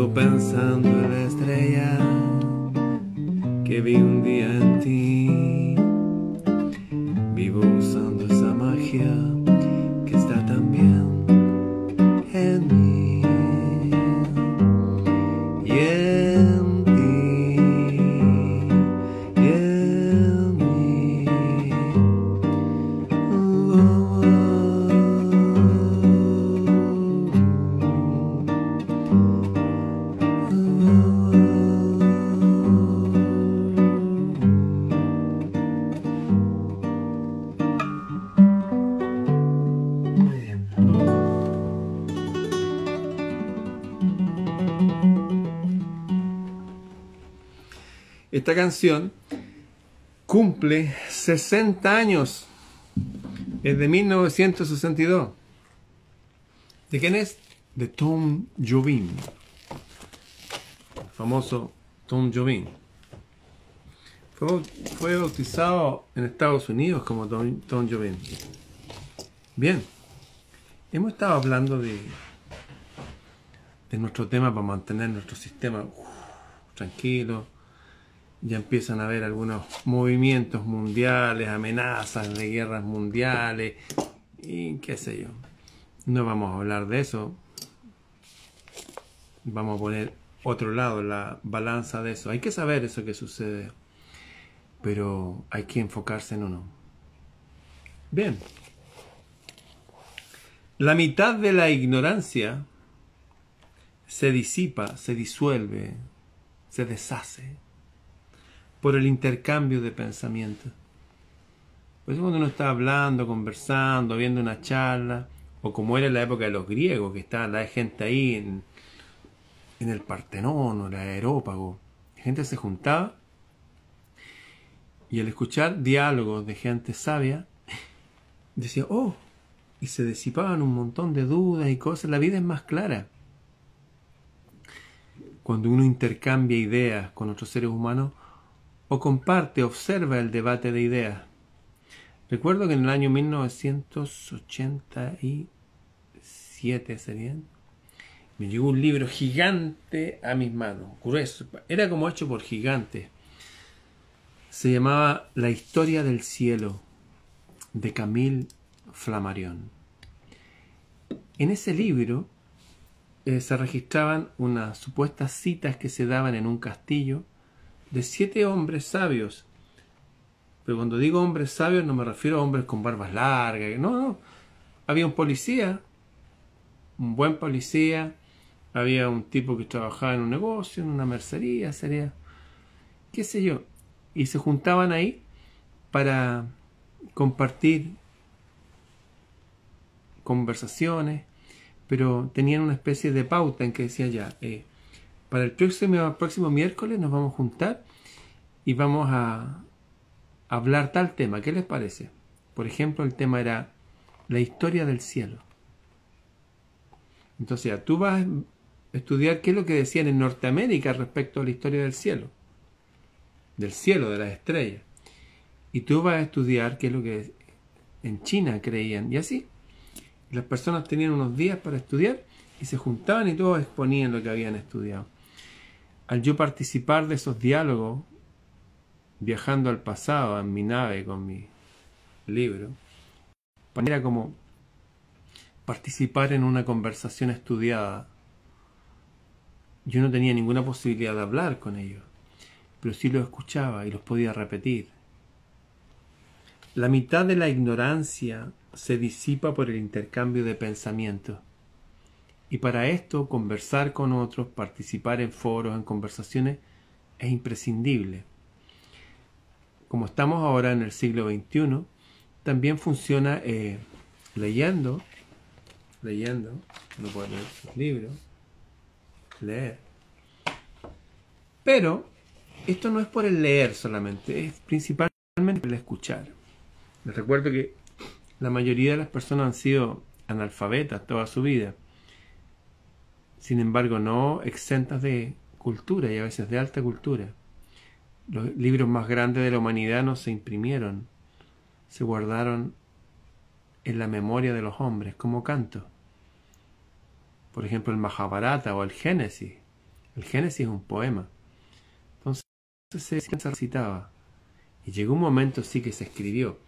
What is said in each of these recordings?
Vivo pensando en la estrella que vi un día en ti. Vivo usando esa magia Esta canción cumple 60 años. Es de 1962. ¿De quién es? De Tom Jobim. Famoso Tom Jobim. Fue, fue bautizado en Estados Unidos como Tom, Tom. Bien. Hemos estado hablando de, de nuestro tema para mantener nuestro sistema tranquilo ya empiezan a haber algunos movimientos mundiales, amenazas de guerras mundiales y qué sé yo. No vamos a hablar de eso. Vamos a poner otro lado, la balanza de eso. Hay que saber eso que sucede, pero hay que enfocarse en uno. Bien. La mitad de la ignorancia se disipa, se disuelve, se deshace por el intercambio de pensamientos. Por eso cuando uno está hablando, conversando, viendo una charla, o como era en la época de los griegos, que estaba la gente ahí en, en el Partenón o el Aerópago, la gente se juntaba y al escuchar diálogos de gente sabia, decía, oh, y se disipaban un montón de dudas y cosas, la vida es más clara. Cuando uno intercambia ideas con otros seres humanos, o comparte, observa el debate de ideas. Recuerdo que en el año 1987 sería, me llegó un libro gigante a mis manos, grueso, era como hecho por gigantes. Se llamaba La historia del cielo de Camille Flammarion. En ese libro eh, se registraban unas supuestas citas que se daban en un castillo de siete hombres sabios. Pero cuando digo hombres sabios no me refiero a hombres con barbas largas. No, no. Había un policía, un buen policía. Había un tipo que trabajaba en un negocio, en una mercería, sería. qué sé yo. Y se juntaban ahí para compartir conversaciones, pero tenían una especie de pauta en que decía ya, eh, para el próximo, próximo miércoles nos vamos a juntar y vamos a hablar tal tema. ¿Qué les parece? Por ejemplo, el tema era la historia del cielo. Entonces, tú vas a estudiar qué es lo que decían en Norteamérica respecto a la historia del cielo. Del cielo, de las estrellas. Y tú vas a estudiar qué es lo que en China creían. Y así, las personas tenían unos días para estudiar y se juntaban y todos exponían lo que habían estudiado al yo participar de esos diálogos viajando al pasado en mi nave con mi libro, era como participar en una conversación estudiada. Yo no tenía ninguna posibilidad de hablar con ellos, pero sí los escuchaba y los podía repetir. La mitad de la ignorancia se disipa por el intercambio de pensamientos. Y para esto, conversar con otros, participar en foros, en conversaciones, es imprescindible. Como estamos ahora en el siglo XXI, también funciona eh, leyendo, leyendo, no puedo leer libros, leer. Pero esto no es por el leer solamente, es principalmente el escuchar. Les recuerdo que la mayoría de las personas han sido analfabetas toda su vida, sin embargo no exentas de cultura y a veces de alta cultura. Los libros más grandes de la humanidad no se imprimieron, se guardaron en la memoria de los hombres como canto. Por ejemplo, el Mahabharata o el Génesis. El Génesis es un poema. Entonces se recitaba. Y llegó un momento sí que se escribió.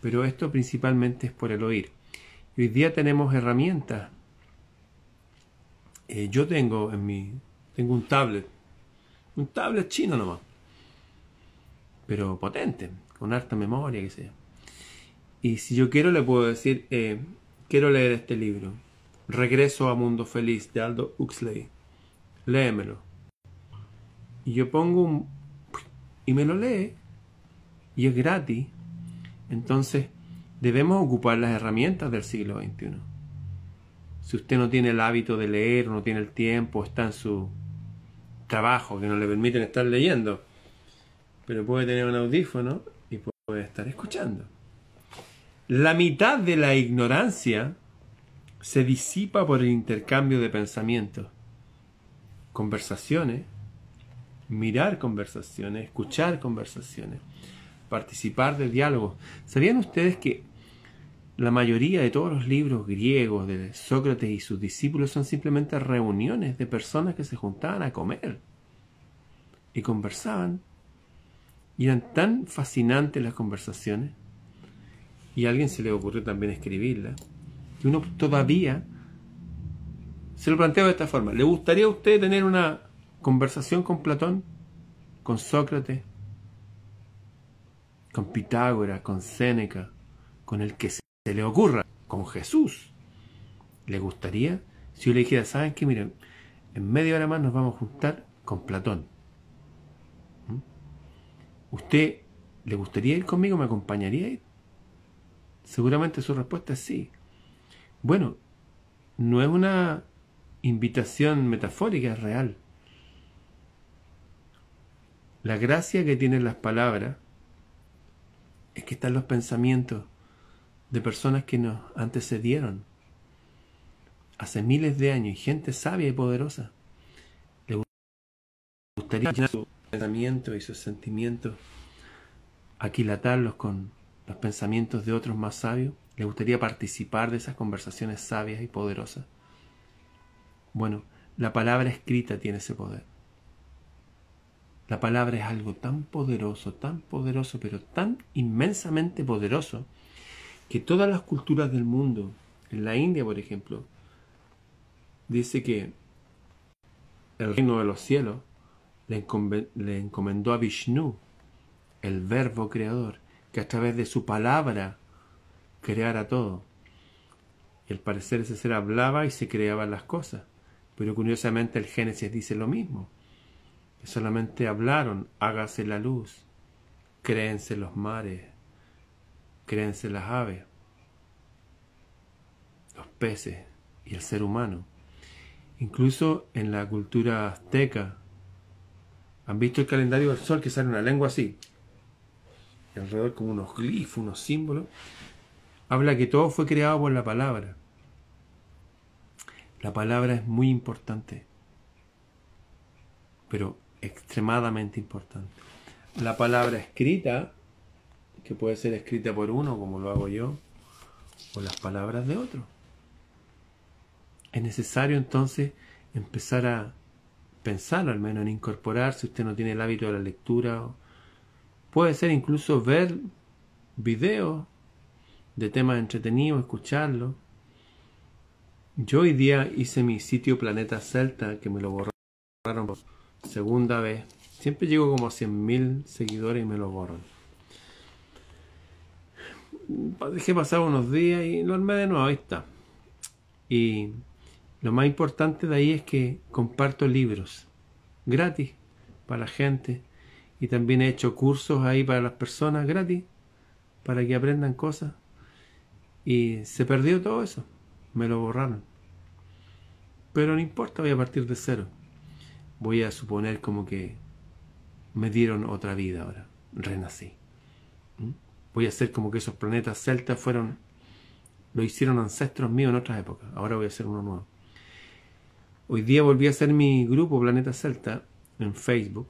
Pero esto principalmente es por el oír. Y hoy día tenemos herramientas. Eh, yo tengo en mi. Tengo un tablet. Un tablet chino nomás. Pero potente. Con harta memoria, que sea. Y si yo quiero, le puedo decir, eh, quiero leer este libro. Regreso a Mundo Feliz de Aldo Huxley. Léemelo. Y yo pongo un... y me lo lee. Y es gratis. Entonces, debemos ocupar las herramientas del siglo XXI. Si usted no tiene el hábito de leer, no tiene el tiempo, está en su trabajo que no le permiten estar leyendo, pero puede tener un audífono y puede estar escuchando. La mitad de la ignorancia se disipa por el intercambio de pensamientos, conversaciones, mirar conversaciones, escuchar conversaciones, participar de diálogos. ¿Sabían ustedes que la mayoría de todos los libros griegos de Sócrates y sus discípulos son simplemente reuniones de personas que se juntaban a comer y conversaban? Y eran tan fascinantes las conversaciones y a alguien se le ocurrió también escribirla, que uno todavía se lo plantea de esta forma. ¿Le gustaría a usted tener una conversación con Platón, con Sócrates, con Pitágoras, con Séneca, con el que se le ocurra, con Jesús? ¿Le gustaría? Si yo le dijera, ¿saben qué? Miren, en media hora más nos vamos a juntar con Platón. ¿Mm? ¿Usted le gustaría ir conmigo? ¿Me acompañaría ir? Seguramente su respuesta es sí. Bueno, no es una invitación metafórica, es real. La gracia que tienen las palabras es que están los pensamientos de personas que nos antecedieron hace miles de años y gente sabia y poderosa. Le gustaría llenar su pensamiento y sus sentimientos, aquilatarlos con los pensamientos de otros más sabios? ¿Le gustaría participar de esas conversaciones sabias y poderosas? Bueno, la palabra escrita tiene ese poder. La palabra es algo tan poderoso, tan poderoso, pero tan inmensamente poderoso, que todas las culturas del mundo, en la India por ejemplo, dice que el reino de los cielos le, encomendó a Vishnu, el verbo creador, que a través de su palabra creara todo. Y al parecer ese ser hablaba y se creaban las cosas. Pero curiosamente el Génesis dice lo mismo. Que solamente hablaron, hágase la luz, créense los mares, créense las aves, los peces y el ser humano. Incluso en la cultura azteca, ¿han visto el calendario del sol que sale una lengua así? alrededor como unos glifos, unos símbolos, habla que todo fue creado por la palabra. La palabra es muy importante, pero extremadamente importante. La palabra escrita, que puede ser escrita por uno, como lo hago yo, o las palabras de otro. Es necesario entonces empezar a pensar, al menos en incorporar, si usted no tiene el hábito de la lectura Puede ser incluso ver videos de temas entretenidos, escucharlos. Yo hoy día hice mi sitio Planeta Celta, que me lo borraron por segunda vez. Siempre llego como a 100.000 seguidores y me lo borran. Dejé pasar unos días y lo armé de nuevo, ahí está. Y lo más importante de ahí es que comparto libros gratis para la gente y también he hecho cursos ahí para las personas gratis para que aprendan cosas y se perdió todo eso me lo borraron pero no importa voy a partir de cero voy a suponer como que me dieron otra vida ahora renací. Voy a hacer como que esos planetas celtas fueron lo hicieron ancestros míos en otras épocas ahora voy a hacer uno nuevo hoy día volví a hacer mi grupo Planeta Celta en Facebook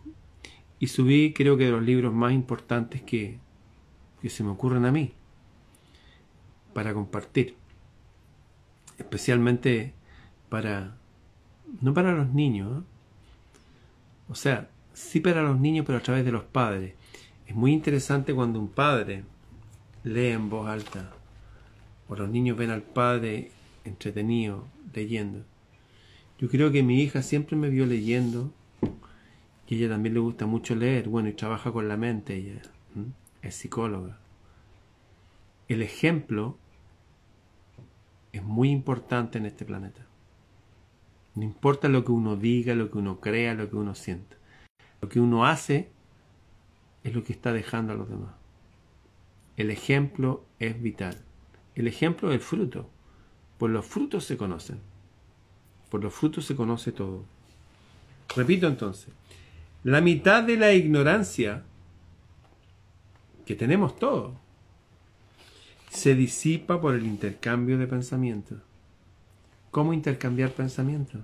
y subí creo que de los libros más importantes que, que se me ocurren a mí para compartir. Especialmente para, no para los niños, ¿eh? o sea, sí para los niños, pero a través de los padres. Es muy interesante cuando un padre lee en voz alta, o los niños ven al padre entretenido, leyendo. Yo creo que mi hija siempre me vio leyendo y ella también le gusta mucho leer, bueno, y trabaja con la mente, ella es psicóloga. El ejemplo es muy importante en este planeta. No importa lo que uno diga, lo que uno crea, lo que uno sienta. Lo que uno hace es lo que está dejando a los demás. El ejemplo es vital. El ejemplo es el fruto. Por los frutos se conocen. Por los frutos se conoce todo. Repito entonces, la mitad de la ignorancia que tenemos todos se disipa por el intercambio de pensamientos. ¿Cómo intercambiar pensamientos?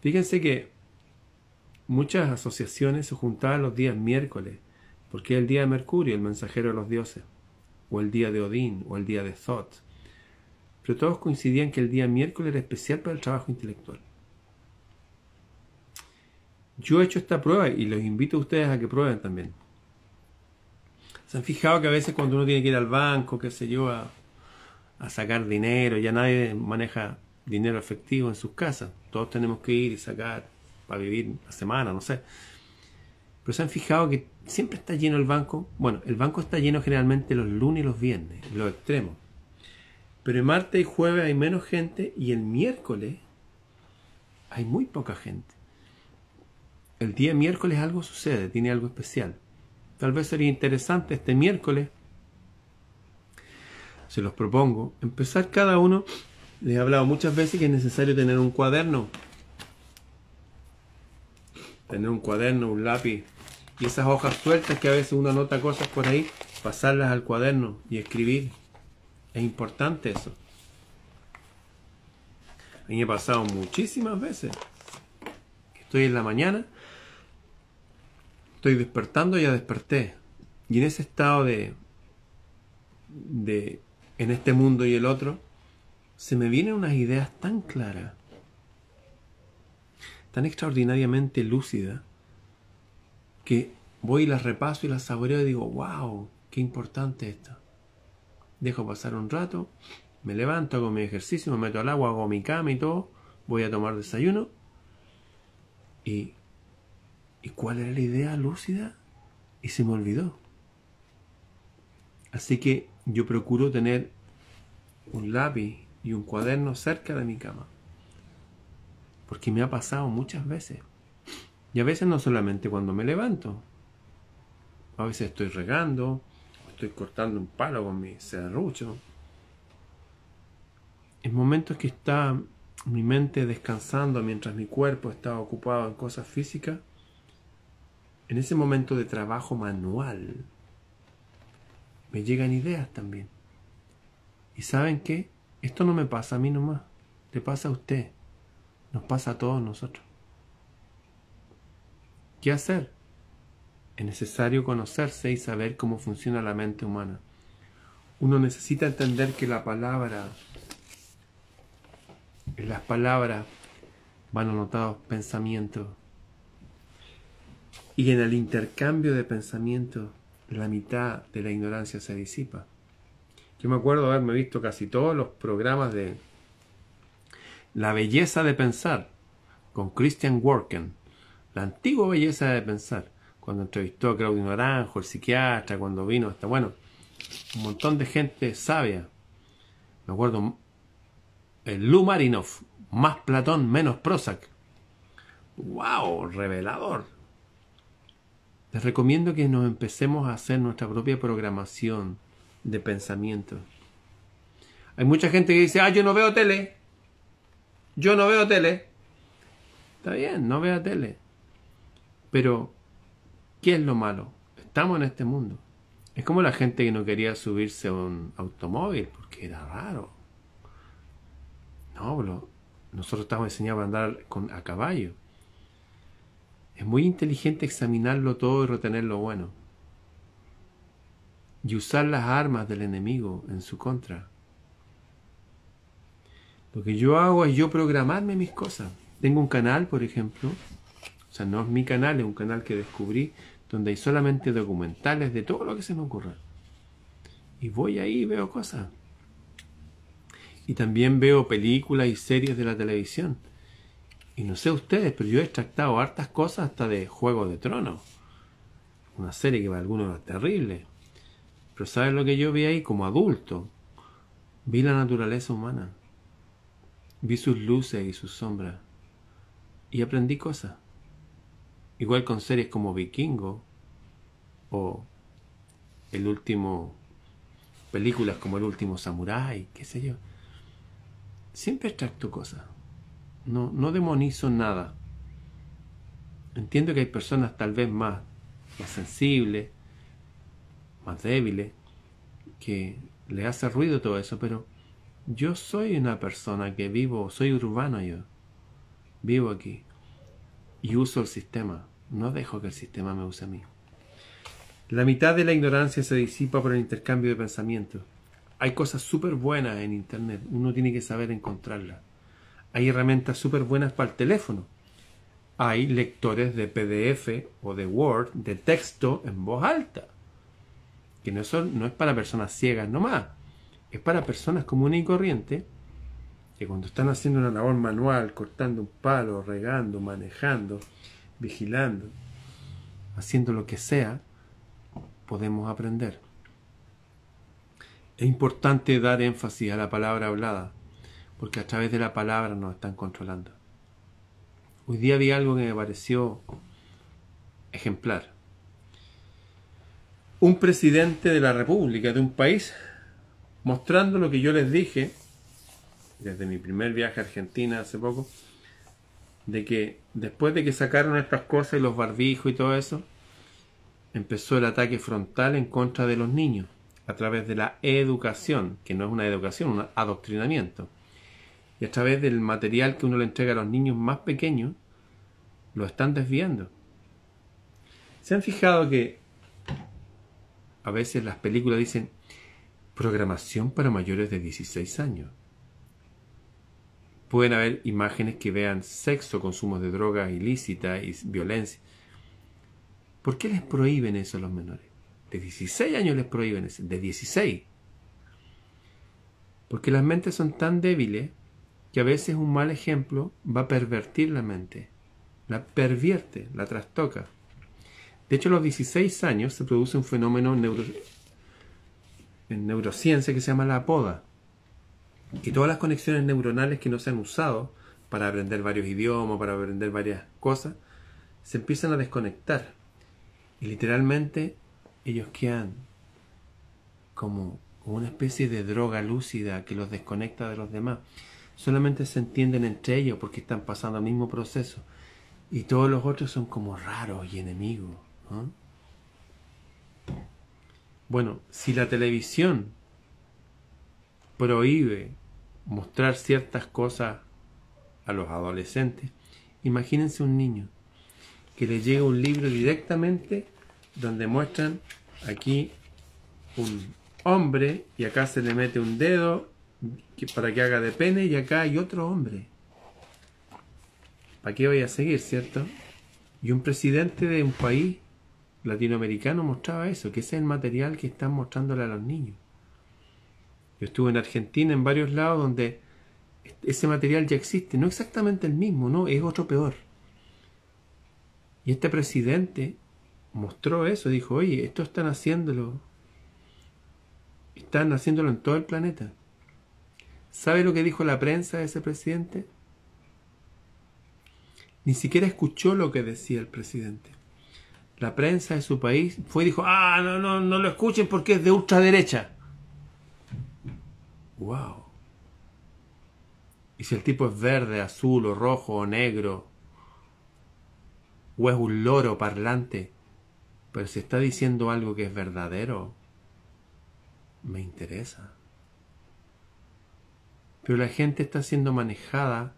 Fíjense que muchas asociaciones se juntaban los días miércoles, porque es el día de Mercurio, el mensajero de los dioses, o el día de Odín, o el día de Thoth. Pero todos coincidían que el día miércoles era especial para el trabajo intelectual. Yo he hecho esta prueba y los invito a ustedes a que prueben también. ¿Se han fijado que a veces cuando uno tiene que ir al banco, qué sé yo, a, sacar dinero, ya nadie maneja dinero efectivo en sus casas? Todos tenemos que ir y sacar para vivir la semana, no sé. Pero se han fijado que siempre está lleno el banco. Bueno, el banco está lleno generalmente los lunes y los viernes, los extremos. Pero el martes y jueves hay menos gente y el miércoles hay muy poca gente el día miércoles algo sucede, tiene algo especial. Tal vez sería interesante este miércoles, se los propongo, empezar cada uno, les he hablado muchas veces que es necesario tener un cuaderno, tener un cuaderno, un lápiz y esas hojas sueltas que a veces uno anota cosas por ahí, pasarlas al cuaderno y escribir. Es importante eso. A mí me ha pasado muchísimas veces. Estoy en la mañana estoy despertando, ya desperté. Y en ese estado de, de, en este mundo y el otro, se me vienen unas ideas tan claras, tan extraordinariamente lúcidas, que voy y las repaso y las saboreo y digo, wow, qué importante esto. Dejo pasar un rato, me levanto, hago mi ejercicio, me meto al agua, hago mi cama y todo, voy a tomar desayuno y ¿Y cuál era la idea lúcida? Y se me olvidó. Así que yo procuro tener un lápiz y un cuaderno cerca de mi cama. Porque me ha pasado muchas veces. Y a veces no solamente cuando me levanto. A veces estoy regando, estoy cortando un palo con mi serrucho. En momentos que está mi mente descansando mientras mi cuerpo está ocupado en cosas físicas, en ese momento de trabajo manual, me llegan ideas también. ¿Y saben qué? Esto no me pasa a mí nomás, le pasa a usted, nos pasa a todos nosotros. ¿Qué hacer? Es necesario conocerse y saber cómo funciona la mente humana. Uno necesita entender que la palabra, en las palabras van anotados pensamientos, Y en el intercambio de pensamientos, la mitad de la ignorancia se disipa. Yo me acuerdo haberme visto casi todos los programas de La belleza de pensar con Christian Worken, la antigua belleza de pensar, cuando entrevistó a Claudio Naranjo, el psiquiatra, cuando vino hasta, bueno, un montón de gente sabia. Me acuerdo, el Lou Marinov, más Platón, menos Prozac. ¡Wow! Revelador. Les recomiendo que nos empecemos a hacer nuestra propia programación de pensamiento. Hay mucha gente que dice, ah, yo no veo tele. Yo no veo tele. Está bien, no vea tele. Pero, ¿qué es lo malo? Estamos en este mundo. Es como la gente que no quería subirse a un automóvil porque era raro. No, bro. nosotros estamos enseñados a andar con, a caballo. Es muy inteligente examinarlo todo y retener lo bueno. Y usar las armas del enemigo en su contra. Lo que yo hago es yo programarme mis cosas. Tengo un canal, por ejemplo. O sea, no es mi canal, es un canal que descubrí donde hay solamente documentales de todo lo que se me ocurra. Y voy ahí y veo cosas. Y también veo películas y series de la televisión. Y no sé ustedes, pero yo he extractado hartas cosas hasta de Juego de Tronos. Una serie que para algunos es terrible. Pero ¿sabes lo que yo vi ahí como adulto? Vi la naturaleza humana. Vi sus luces y sus sombras. Y aprendí cosas. Igual con series como Vikingo o el último películas como El último samurái, qué sé yo. Siempre extracto cosas. No, no demonizo nada. Entiendo que hay personas tal vez más, más sensibles, más débiles, que le hace ruido todo eso, pero yo soy una persona que vivo, soy urbano yo. Vivo aquí. Y uso el sistema. No dejo que el sistema me use a mí. La mitad de la ignorancia se disipa por el intercambio de pensamientos. Hay cosas súper buenas en Internet. Uno tiene que saber encontrarlas. Hay herramientas súper buenas para el teléfono. Hay lectores de PDF o de Word de texto en voz alta. Que no, son, no es para personas ciegas nomás. Es para personas comunes y corrientes que cuando están haciendo una labor manual, cortando un palo, regando, manejando, vigilando, haciendo lo que sea, podemos aprender. Es importante dar énfasis a la palabra hablada porque a través de la palabra nos están controlando. Hoy día vi algo que me pareció ejemplar. Un presidente de la República de un país mostrando lo que yo les dije desde mi primer viaje a Argentina hace poco, de que después de que sacaron estas cosas y los barbijos y todo eso, empezó el ataque frontal en contra de los niños a través de la educación, que no es una educación, un adoctrinamiento y a través del material que uno le entrega a los niños más pequeños, lo están desviando. ¿Se han fijado que a veces las películas dicen programación para mayores de 16 años? Pueden haber imágenes que vean sexo, consumo de drogas ilícitas y violencia. ¿Por qué les prohíben eso a los menores? De 16 años les prohíben eso, de 16. Porque las mentes son tan débiles que a veces un mal ejemplo va a pervertir la mente, la pervierte, la trastoca. De hecho, a los 16 años se produce un fenómeno en neurociencia que se llama la poda. Y todas las conexiones neuronales que no se han usado para aprender varios idiomas, para aprender varias cosas, se empiezan a desconectar. Y literalmente ellos quedan como una especie de droga lúcida que los desconecta de los demás solamente se entienden entre ellos porque están pasando el mismo proceso. Y todos los otros son como raros y enemigos. Bueno, si la televisión prohíbe mostrar ciertas cosas a los adolescentes, imagínense un niño que le llega un libro directamente donde muestran aquí un hombre y acá se le mete un dedo para que haga de pene y acá hay otro hombre. ¿Para qué voy a seguir, cierto? Y un presidente de un país latinoamericano mostraba eso, que ese es el material que están mostrándole a los niños. Yo estuve en Argentina, en varios lados donde ese material ya existe, no exactamente el mismo, no, es otro peor. Y este presidente mostró eso, dijo, oye, esto están haciéndolo, están haciéndolo en todo el planeta. ¿Sabe lo que dijo la prensa de ese presidente? Ni siquiera escuchó lo que decía el presidente. La prensa de su país fue y dijo, ah, no, no, no lo escuchen porque es de ultraderecha. Wow. Y si el tipo es verde, azul o rojo o negro, o es un loro parlante, pero si está diciendo algo que es verdadero, me interesa. Pero la gente está siendo manejada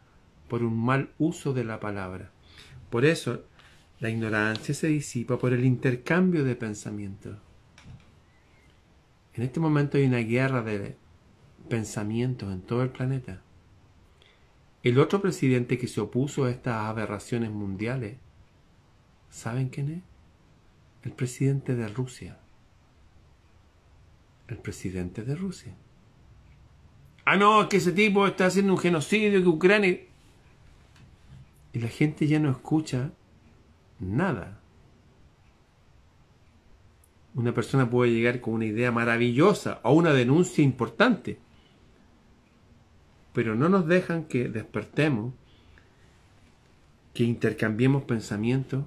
por un mal uso de la palabra. Por eso, la ignorancia se disipa por el intercambio de pensamientos. En este momento hay una guerra de pensamientos en todo el planeta. El otro presidente que se opuso a estas aberraciones mundiales, ¿saben quién es? El presidente de Rusia. El presidente de Rusia. Ah, no, que ese tipo está haciendo un genocidio, que Ucrania... Y la gente ya no escucha nada. Una persona puede llegar con una idea maravillosa o una denuncia importante, pero no nos dejan que despertemos, que intercambiemos pensamientos,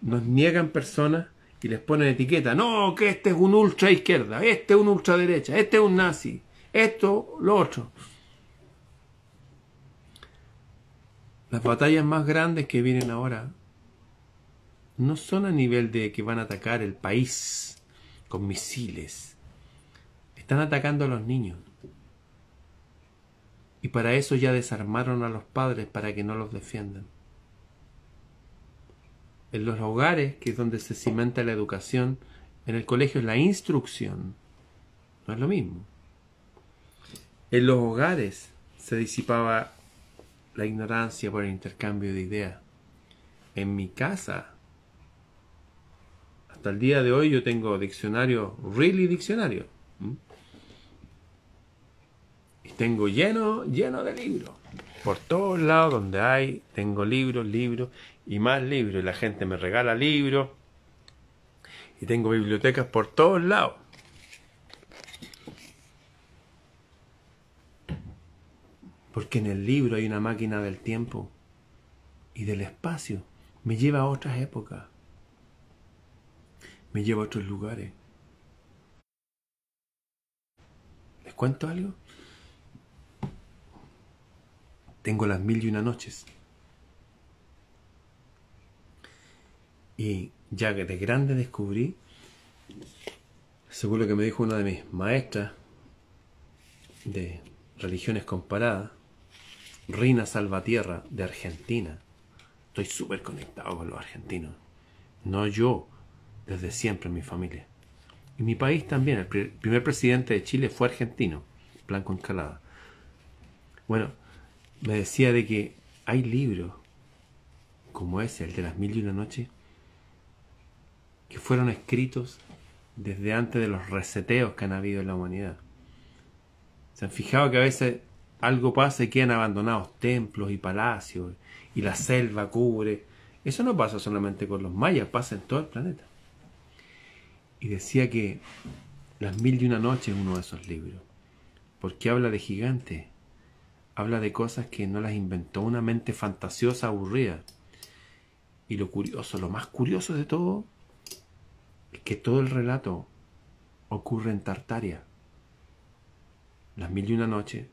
nos niegan personas y les ponen etiqueta. No, que este es un ultra izquierda, este es un ultra derecha, este es un nazi, esto, lo otro. Las batallas más grandes que vienen ahora no son a nivel de que van a atacar el país con misiles. Están atacando a los niños. Y para eso ya desarmaron a los padres para que no los defiendan. En los hogares, que es donde se cimenta la educación, en el colegio es la instrucción. No es lo mismo. En los hogares se disipaba la ignorancia por el intercambio de ideas. En mi casa hasta el día de hoy yo tengo diccionario, really diccionario. Tengo lleno, lleno de libros. Por todos lados donde hay, tengo libros, libros y más libros. Y la gente me regala libros. Y tengo bibliotecas por todos lados. Porque en el libro hay una máquina del tiempo y del espacio. Me lleva a otras épocas me lleva a otros lugares. ¿Les cuento algo? Tengo las mil y una noches. Y ya de grande descubrí, según lo que me dijo una de mis maestras de religiones comparadas, Reina Salvatierra de Argentina. Estoy súper conectado con los argentinos. No yo, desde siempre en mi familia. Y mi país también, el primer presidente de Chile fue argentino, Blanco Encalada. Bueno, me decía de que hay libros como ese, el de las mil y una noches, que fueron escritos desde antes de los reseteos que han habido en la humanidad. Se han fijado que a veces algo pasa y quedan abandonados templos y palacios y la selva cubre. Eso no pasa solamente con los mayas, pasa en todo el planeta. Y decía que Las Mil y una Noche es uno de esos libros, porque habla de gigantes, habla de cosas que no las inventó una mente fantasiosa, aburrida. Y lo curioso, lo más curioso de todo, es que todo el relato ocurre en Tartaria. Las Mil y una Noche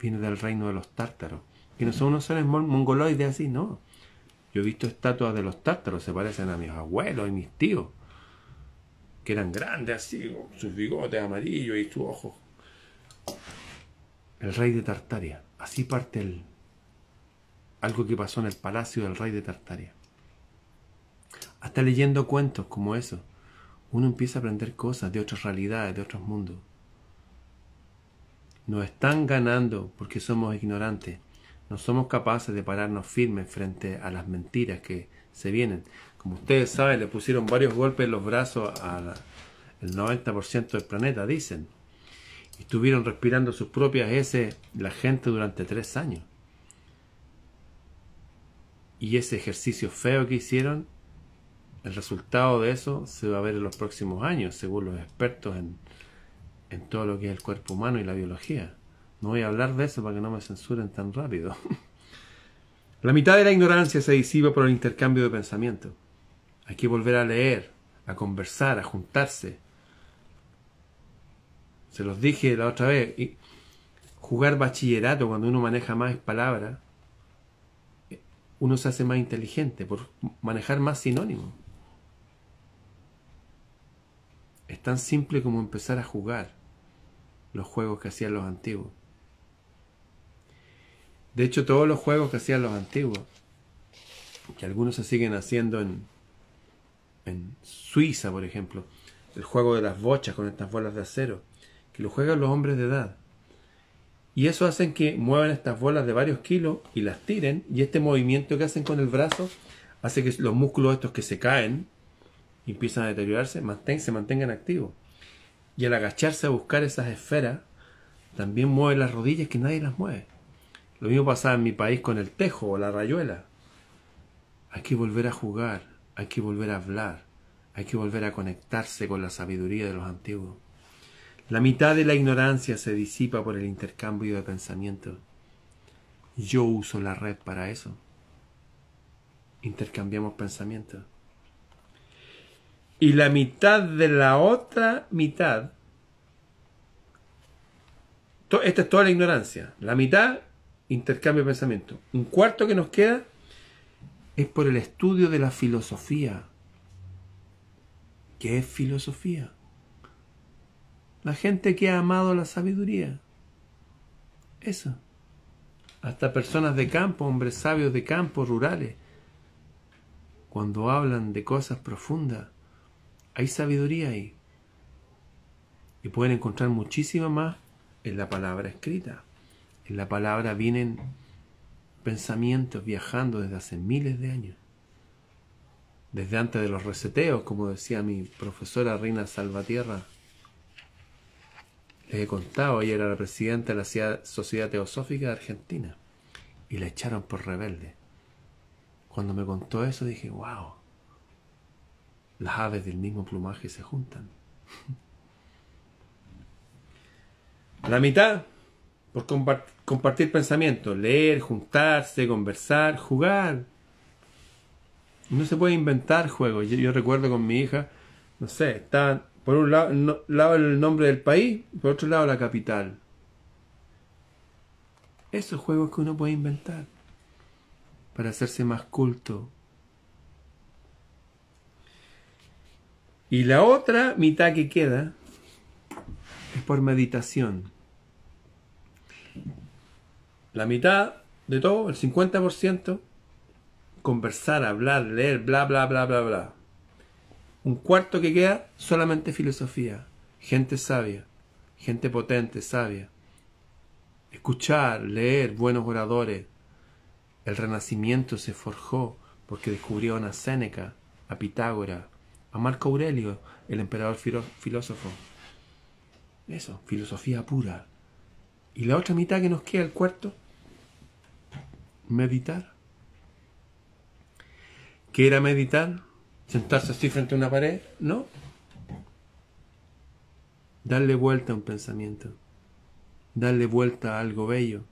viene del reino de los tártaros, que no son unos seres mongoloides así, no. Yo he visto estatuas de los tártaros, se parecen a mis abuelos y mis tíos que eran grandes así, sus bigotes amarillos y sus ojos. El rey de Tartaria. Así parte el, algo que pasó en el palacio del rey de Tartaria. Hasta leyendo cuentos como eso, uno empieza a aprender cosas de otras realidades, de otros mundos. Nos están ganando porque somos ignorantes. No somos capaces de pararnos firmes frente a las mentiras que se vienen. Como ustedes saben, le pusieron varios golpes en los brazos al 90% del planeta, dicen. Estuvieron respirando sus propias heces la gente durante tres años. Y ese ejercicio feo que hicieron, el resultado de eso se va a ver en los próximos años, según los expertos en, en todo lo que es el cuerpo humano y la biología. No voy a hablar de eso para que no me censuren tan rápido. La mitad de la ignorancia se disipa por el intercambio de pensamiento. Hay que volver a leer, a conversar, a juntarse. Se los dije la otra vez. Y jugar bachillerato cuando uno maneja más palabras, uno se hace más inteligente por manejar más sinónimos. Es tan simple como empezar a jugar los juegos que hacían los antiguos. De hecho, todos los juegos que hacían los antiguos, que algunos se siguen haciendo en, en Suiza, por ejemplo, el juego de las bochas con estas bolas de acero, que lo juegan los hombres de edad. Y eso hacen que muevan estas bolas de varios kilos y las tiren, y este movimiento que hacen con el brazo hace que los músculos estos que se caen y empiezan a deteriorarse se mantengan activos. Y al agacharse a buscar esas esferas, también mueve las rodillas que nadie las mueve. Lo mismo pasaba en mi país con el tejo o la rayuela. Hay que volver a jugar, hay que volver a hablar, hay que volver a conectarse con la sabiduría de los antiguos. La mitad de la ignorancia se disipa por el intercambio de pensamientos. Yo uso la red para eso. Intercambiamos pensamientos. Y la mitad de la otra mitad, esta es toda la ignorancia, la mitad intercambio de pensamiento. Un cuarto que nos queda es por el estudio de la filosofía. ¿Qué es filosofía? La gente que ha amado la sabiduría. Eso. Hasta personas de campo, hombres sabios de campo, rurales, cuando hablan de cosas profundas, hay sabiduría ahí. Y pueden encontrar muchísima más en la palabra escrita. En la palabra vienen pensamientos viajando desde hace miles de años. Desde antes de los reseteos, como decía mi profesora Reina Salvatierra. Les he contado, ella era la presidenta de la Sociedad Teosófica de Argentina y la echaron por rebelde. Cuando me contó eso dije, wow, las aves del mismo plumaje se juntan. La mitad por compartir pensamientos, leer, juntarse, conversar, jugar. No se puede inventar juegos. Yo, recuerdo con mi hija, no sé, estaban por un lado, el nombre del país, por otro lado la capital. Esos juegos que uno puede inventar para hacerse más culto. Y la otra mitad que queda es por meditación. La mitad de todo, el 50%, conversar, hablar, leer, bla, bla, bla, bla, bla. Un cuarto que queda, solamente filosofía. Gente sabia, gente potente, sabia. Escuchar, leer, buenos oradores. El renacimiento se forjó porque descubrió a Séneca, a Pitágoras, a Marco Aurelio, el emperador filósofo. Eso, filosofía pura. Y la otra mitad que nos queda, el cuarto, meditar. ¿Qué era meditar? ¿Sentarse así frente a una pared? No. Darle vuelta a un pensamiento. Darle vuelta a algo bello.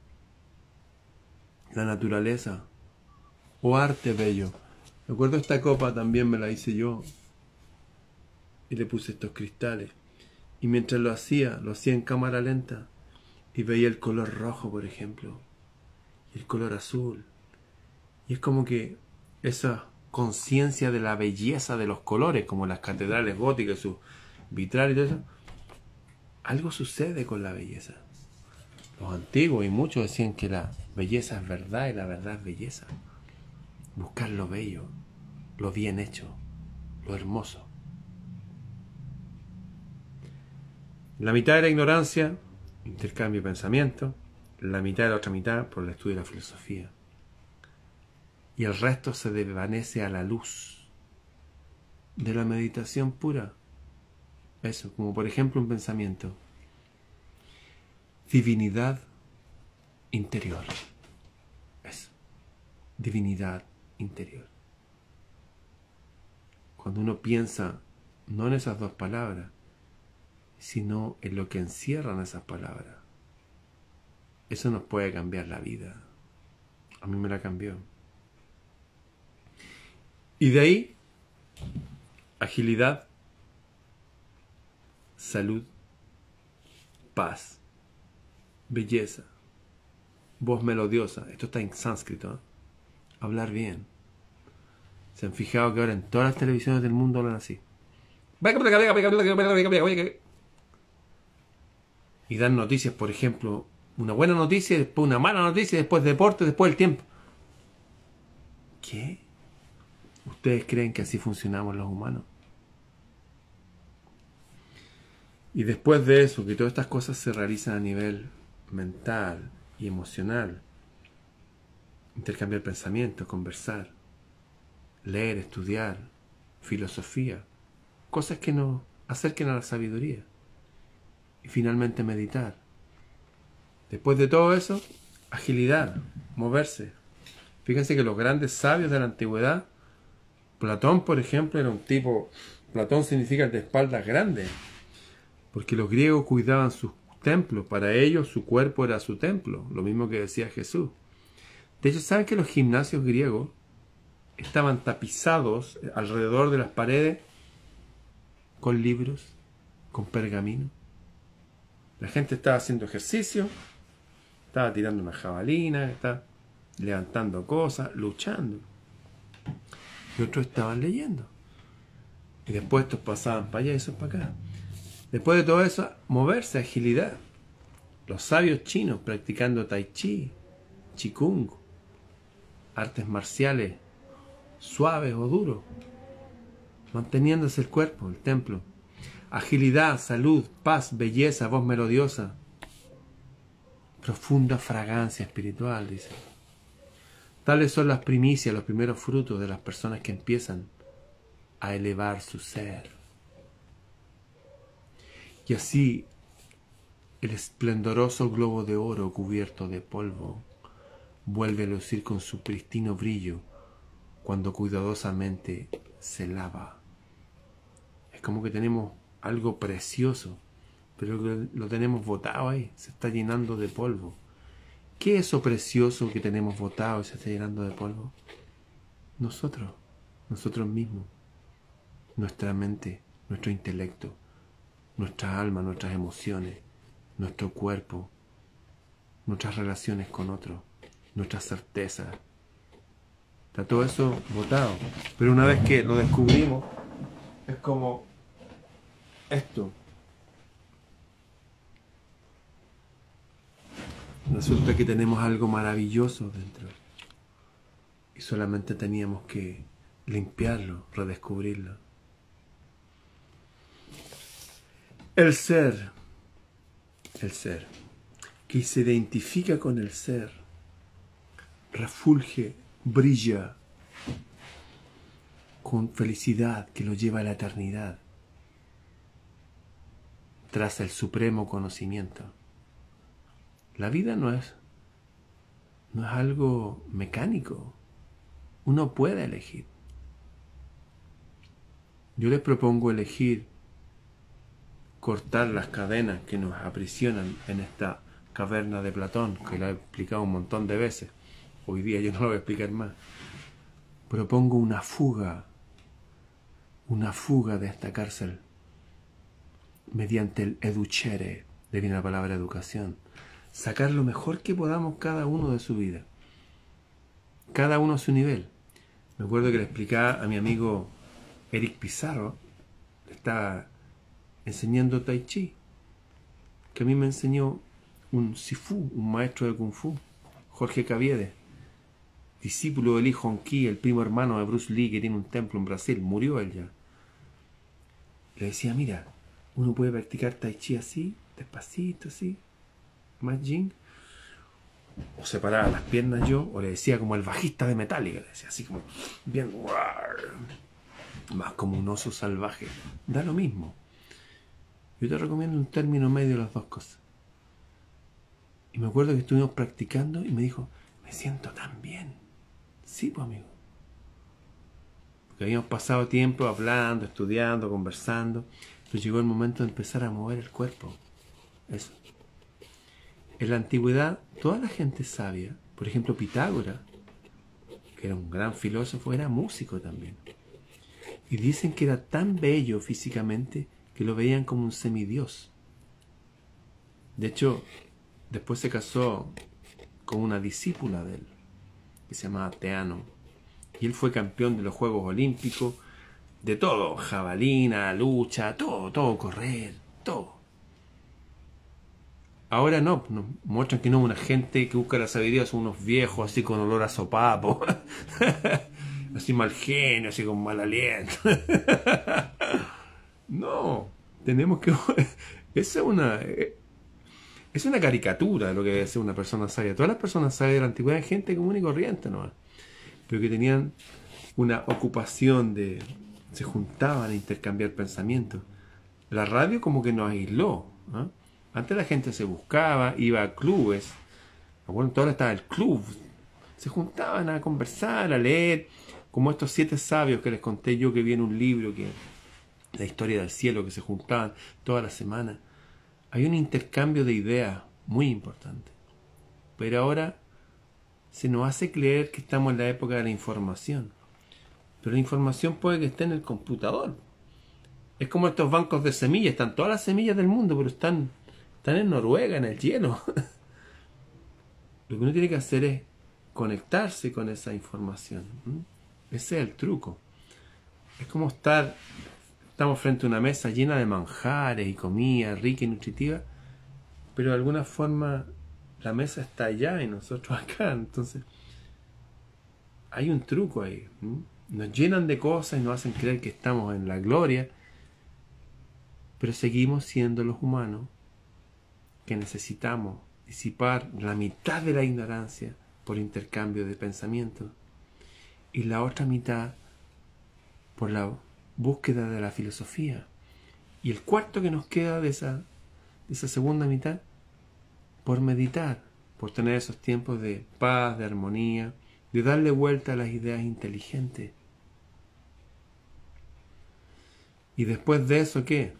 La naturaleza. O arte bello. Recuerdo esta copa también me la hice yo. Y le puse estos cristales. Y mientras lo hacía, lo hacía en cámara lenta. Y veía el color rojo, por ejemplo el color azul. Y es como que esa conciencia de la belleza de los colores, como las catedrales góticas, su vitral y todo eso, algo sucede con la belleza. Los antiguos y muchos decían que la belleza es verdad y la verdad es belleza. Buscar lo bello, lo bien hecho, lo hermoso. La mitad de la ignorancia, intercambio de pensamiento, la mitad de la otra mitad por el estudio de la filosofía. Y el resto se desvanece a la luz de la meditación pura. Eso, como por ejemplo un pensamiento. Divinidad interior. Eso. Divinidad interior. Cuando uno piensa no en esas dos palabras, sino en lo que encierran esas palabras, eso nos puede cambiar la vida. A mí me la cambió. Y de ahí, agilidad, salud, paz, belleza, voz melodiosa. Esto está en sánscrito. ¿eh? Hablar bien. Se han fijado que ahora en todas las televisiones del mundo hablan así. Y dan noticias, por ejemplo, una buena noticia, después una mala noticia, después deporte, después el tiempo. ¿Qué? ¿Ustedes creen que así funcionamos los humanos? Y después de eso, que todas estas cosas se realizan a nivel mental y emocional, intercambiar pensamientos, conversar, leer, estudiar, filosofía, cosas que nos acerquen a la sabiduría. Y finalmente meditar. Después de todo eso, agilidad, moverse. Fíjense que los grandes sabios de la antigüedad, Platón, por ejemplo, era un tipo, Platón significa de espaldas grandes, porque los griegos cuidaban sus templos, para ellos su cuerpo era su templo, lo mismo que decía Jesús. De hecho, ¿saben que los gimnasios griegos estaban tapizados alrededor de las paredes con libros, con pergamino? La gente estaba haciendo ejercicio, estaba tirando una jabalina, estaba levantando cosas, luchando. Y otros estaban leyendo. Y después estos pasaban para allá y esos para acá. Después de todo eso, moverse, agilidad. Los sabios chinos practicando tai chi, qigong, artes marciales suaves o duros, manteniéndose el cuerpo, el templo. Agilidad, salud, paz, belleza, voz melodiosa. Profunda fragancia espiritual, dice. Tales son las primicias, los primeros frutos de las personas que empiezan a elevar su ser. Y así el esplendoroso globo de oro cubierto de polvo vuelve a lucir con su pristino brillo cuando cuidadosamente se lava. Es como que tenemos algo precioso, pero lo tenemos botado ahí, se está llenando de polvo. ¿Qué es eso precioso que tenemos botado y se está llenando de polvo? Nosotros, nosotros mismos, nuestra mente, nuestro intelecto, nuestra alma, nuestras emociones, nuestro cuerpo, nuestras relaciones con otros, nuestras certezas. Está todo eso botado. Pero una vez que lo descubrimos, es como esto. Resulta que tenemos algo maravilloso dentro. Y solamente teníamos que limpiarlo, redescubrirlo. El ser, el ser, que se identifica con el ser, refulge, brilla con felicidad que lo lleva a la eternidad, tras el supremo conocimiento. La vida no es, no es algo mecánico, uno puede elegir. Yo les propongo elegir cortar las cadenas que nos aprisionan en esta caverna de Platón, que lo he explicado un montón de veces. Hoy día yo no lo voy a explicar más. Propongo una fuga, una fuga de esta cárcel, mediante el educere, de viene la palabra educación, sacar lo mejor que podamos cada uno de su vida, cada uno a su nivel. Me acuerdo que le explicaba a mi amigo Eric Pizarro, está enseñando tai chi, que a mí me enseñó un sifu, un maestro de kung fu, Jorge Caviedes, discípulo del hijo Honki, el primo hermano de Bruce Lee que tiene un templo en Brasil, murió él ya. Le decía, mira, uno puede practicar tai chi así, despacito, así, más o separaba las piernas yo, o le decía como el bajista de Metallica, le decía así como, bien, más como un oso salvaje. Da lo mismo. Yo te recomiendo un término medio las dos cosas. Y me acuerdo que estuvimos practicando y me dijo, me siento tan bien. Sí, pues amigo. Porque habíamos pasado tiempo hablando, estudiando, conversando, pero llegó el momento de empezar a mover el cuerpo. Eso. En la antigüedad, toda la gente sabia, por ejemplo Pitágoras, que era un gran filósofo, era músico también. Y dicen que era tan bello físicamente que lo veían como un semidios. De hecho, después se casó con una discípula de él, que se llamaba Teano. Y él fue campeón de los Juegos Olímpicos, de todo, jabalina, lucha, todo, todo, correr, todo. Ahora no, nos muestran que no una gente que busca la sabiduría, son unos viejos así con olor a sopapo, así mal genio, así con mal aliento. no, tenemos que... Esa es una... Es una caricatura de lo que debe ser una persona sabia. Todas las personas sabias de la antigüedad eran gente común y corriente nomás. Pero que tenían una ocupación de... Se juntaban a intercambiar pensamientos. La radio como que nos aisló. ¿no? Antes la gente se buscaba, iba a clubes. Bueno, ahora estaba el club. Se juntaban a conversar, a leer, como estos siete sabios que les conté yo que vi en un libro, que la historia del cielo, que se juntaban toda la semana. Hay un intercambio de ideas muy importante. Pero ahora se nos hace creer que estamos en la época de la información. Pero la información puede que esté en el computador. Es como estos bancos de semillas, están todas las semillas del mundo, pero están están en Noruega, en el hielo. Lo que uno tiene que hacer es conectarse con esa información. Ese es el truco. Es como estar, estamos frente a una mesa llena de manjares y comida rica y nutritiva, pero de alguna forma la mesa está allá y nosotros acá. Entonces, hay un truco ahí. Nos llenan de cosas y nos hacen creer que estamos en la gloria, pero seguimos siendo los humanos que necesitamos disipar la mitad de la ignorancia por intercambio de pensamientos y la otra mitad por la búsqueda de la filosofía. Y el cuarto que nos queda de esa, de esa segunda mitad por meditar, por tener esos tiempos de paz, de armonía, de darle vuelta a las ideas inteligentes. Y después de eso, ¿qué?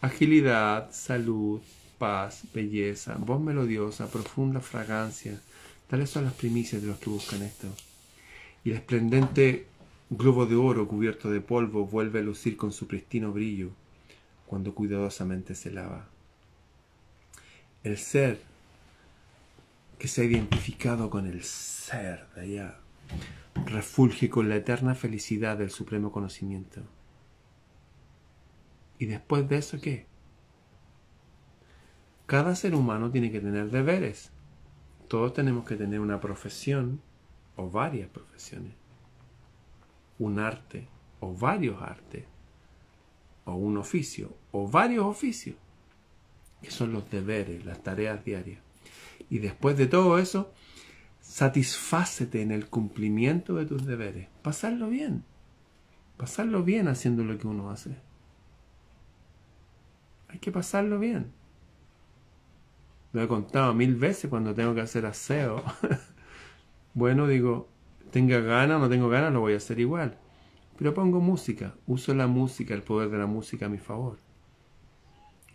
Agilidad, salud, paz, belleza, voz melodiosa, profunda fragancia. Tales son las primicias de los que buscan esto. Y el esplendente globo de oro cubierto de polvo vuelve a lucir con su pristino brillo cuando cuidadosamente se lava. El ser que se ha identificado con el ser de allá refulge con la eterna felicidad del supremo conocimiento. ¿Y después de eso qué? Cada ser humano tiene que tener deberes. Todos tenemos que tener una profesión o varias profesiones. Un arte o varios artes. O un oficio o varios oficios. Que son los deberes, las tareas diarias. Y después de todo eso, satisfácete en el cumplimiento de tus deberes. Pasarlo bien. Pasarlo bien haciendo lo que uno hace. Hay que pasarlo bien. Lo he contado mil veces cuando tengo que hacer aseo. bueno, digo, tenga ganas o no tengo ganas, lo voy a hacer igual. Pero pongo música, uso la música, el poder de la música a mi favor.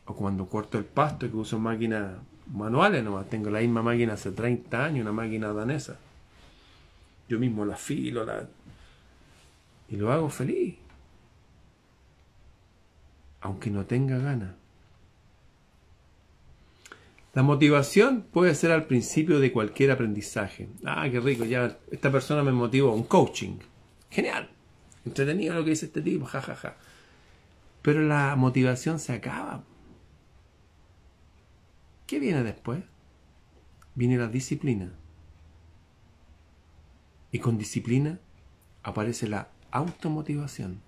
O cuando corto el pasto, que uso máquinas manuales nomás. Tengo la misma máquina hace 30 años, una máquina danesa. Yo mismo la filo, la... y lo hago feliz. Aunque no tenga ganas. La motivación puede ser al principio de cualquier aprendizaje. Ah, qué rico, ya esta persona me motivó, un coaching. Genial. Entretenido lo que dice este tipo, jajaja. Ja, ja. Pero la motivación se acaba. ¿Qué viene después? Viene la disciplina. Y con disciplina aparece la automotivación.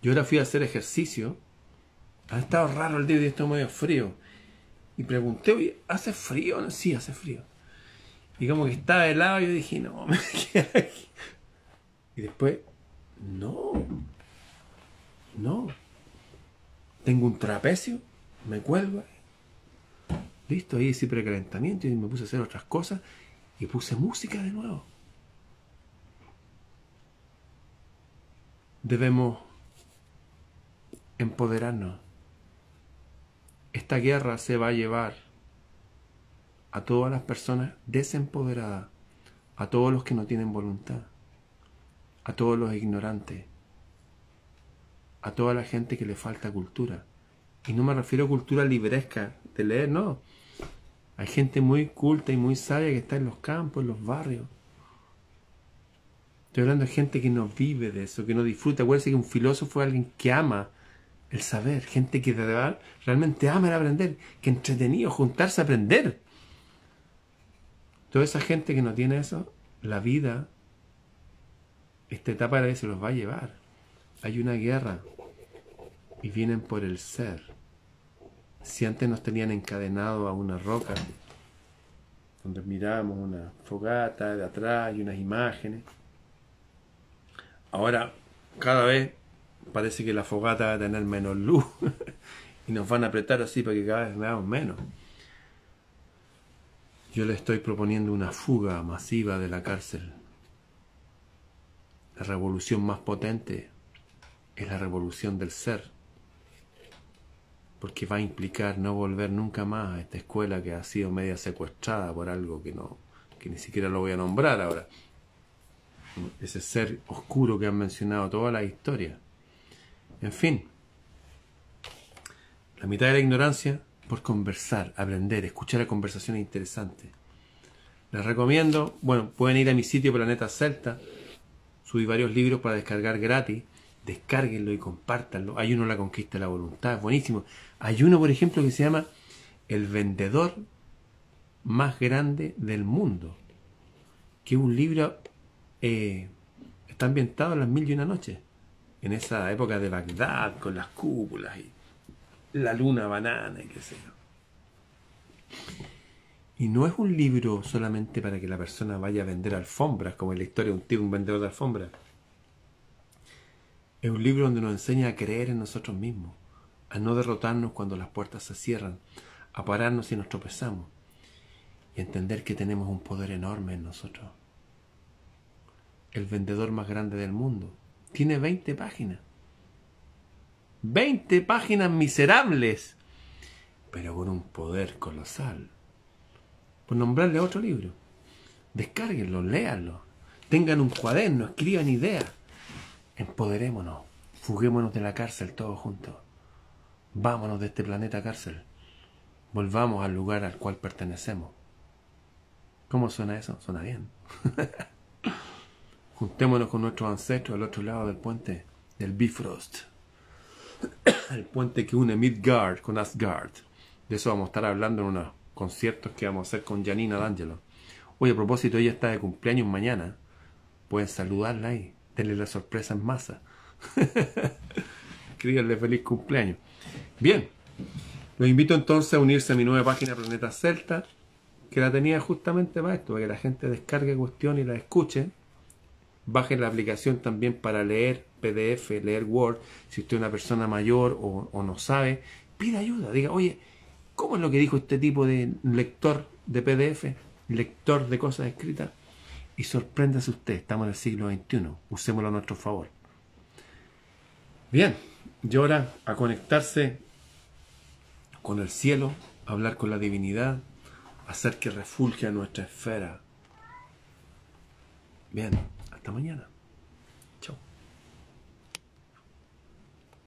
Yo ahora fui a hacer ejercicio ha estado raro el día y estoy medio frío. Y pregunté, oye, ¿hace frío? Sí, hace frío. Y como que estaba helado, yo dije, no, me quedé aquí. Y después, no, no. Tengo un trapecio, me cuelgo. Listo, ahí hice precalentamiento y me puse a hacer otras cosas y puse música de nuevo. Debemos empoderarnos. Esta guerra se va a llevar a todas las personas desempoderadas, a todos los que no tienen voluntad, a todos los ignorantes, a toda la gente que le falta cultura. Y no me refiero a cultura libresca de leer, no. Hay gente muy culta y muy sabia que está en los campos, en los barrios. Estoy hablando de gente que no vive de eso, que no disfruta. Acuérdense que un filósofo es alguien que ama el saber, gente que realmente ama el aprender, que entretenido juntarse a aprender. Toda esa gente que no tiene eso, la vida, esta etapa de la se los va a llevar. Hay una guerra y vienen por el ser. Si antes nos tenían encadenado a una roca, donde mirábamos una fogata de atrás y unas imágenes, ahora cada vez parece que la fogata va a tener menos luz y nos van a apretar así para que cada vez veamos menos. Yo le estoy proponiendo una fuga masiva de la cárcel. La revolución más potente es la revolución del ser, porque va a implicar no volver nunca más a esta escuela que ha sido media secuestrada por algo que no, que ni siquiera lo voy a nombrar ahora. Ese ser oscuro que han mencionado toda la historia. En fin, la mitad de la ignorancia por conversar, aprender, escuchar a conversaciones interesantes. Les recomiendo, bueno, pueden ir a mi sitio Planeta Celta, subí varios libros para descargar gratis, descárguenlo y compártanlo. Hay uno La Conquista de la Voluntad, es buenísimo. Hay uno, por ejemplo, que se llama El vendedor más grande del mundo, que es un libro, eh, está ambientado en las mil y una noches en esa época de Bagdad, con las cúpulas y la luna banana y qué sé yo. Y no es un libro solamente para que la persona vaya a vender alfombras, como en la historia de un tío, un vendedor de alfombras. Es un libro donde nos enseña a creer en nosotros mismos, a no derrotarnos cuando las puertas se cierran, a pararnos si nos tropezamos y entender que tenemos un poder enorme en nosotros. El vendedor más grande del mundo tiene 20 páginas. 20 páginas miserables, pero con un poder colosal. Por nombrarle otro libro. Descárguenlo, léanlo. Tengan un cuaderno, escriban ideas. Empoderémonos. Fuguémonos de la cárcel todos juntos. Vámonos de este planeta cárcel. Volvamos al lugar al cual pertenecemos. ¿Cómo suena eso? Suena bien. Juntémonos con nuestros ancestros al otro lado del puente del Bifrost. El puente que une Midgard con Asgard. De eso vamos a estar hablando en unos conciertos que vamos a hacer con Janina D'Angelo. Oye, a propósito, ella está de cumpleaños mañana. Pueden saludarla ahí. Denle la sorpresa en masa. Escríbanle feliz cumpleaños. Bien. Los invito entonces a unirse a mi nueva página Planeta Celta, que la tenía justamente para esto, para que la gente descargue cuestión y la escuche Bajen la aplicación también para leer PDF, leer Word. Si usted es una persona mayor o, no sabe, pida ayuda. Diga, oye, ¿cómo es lo que dijo este tipo de lector de PDF, lector de cosas escritas? Y sorpréndase usted, estamos en el siglo XXI, usémoslo a nuestro favor. Bien, y ahora a conectarse con el cielo, hablar con la divinidad, hacer que refulge nuestra esfera. Bien. Hasta mañana.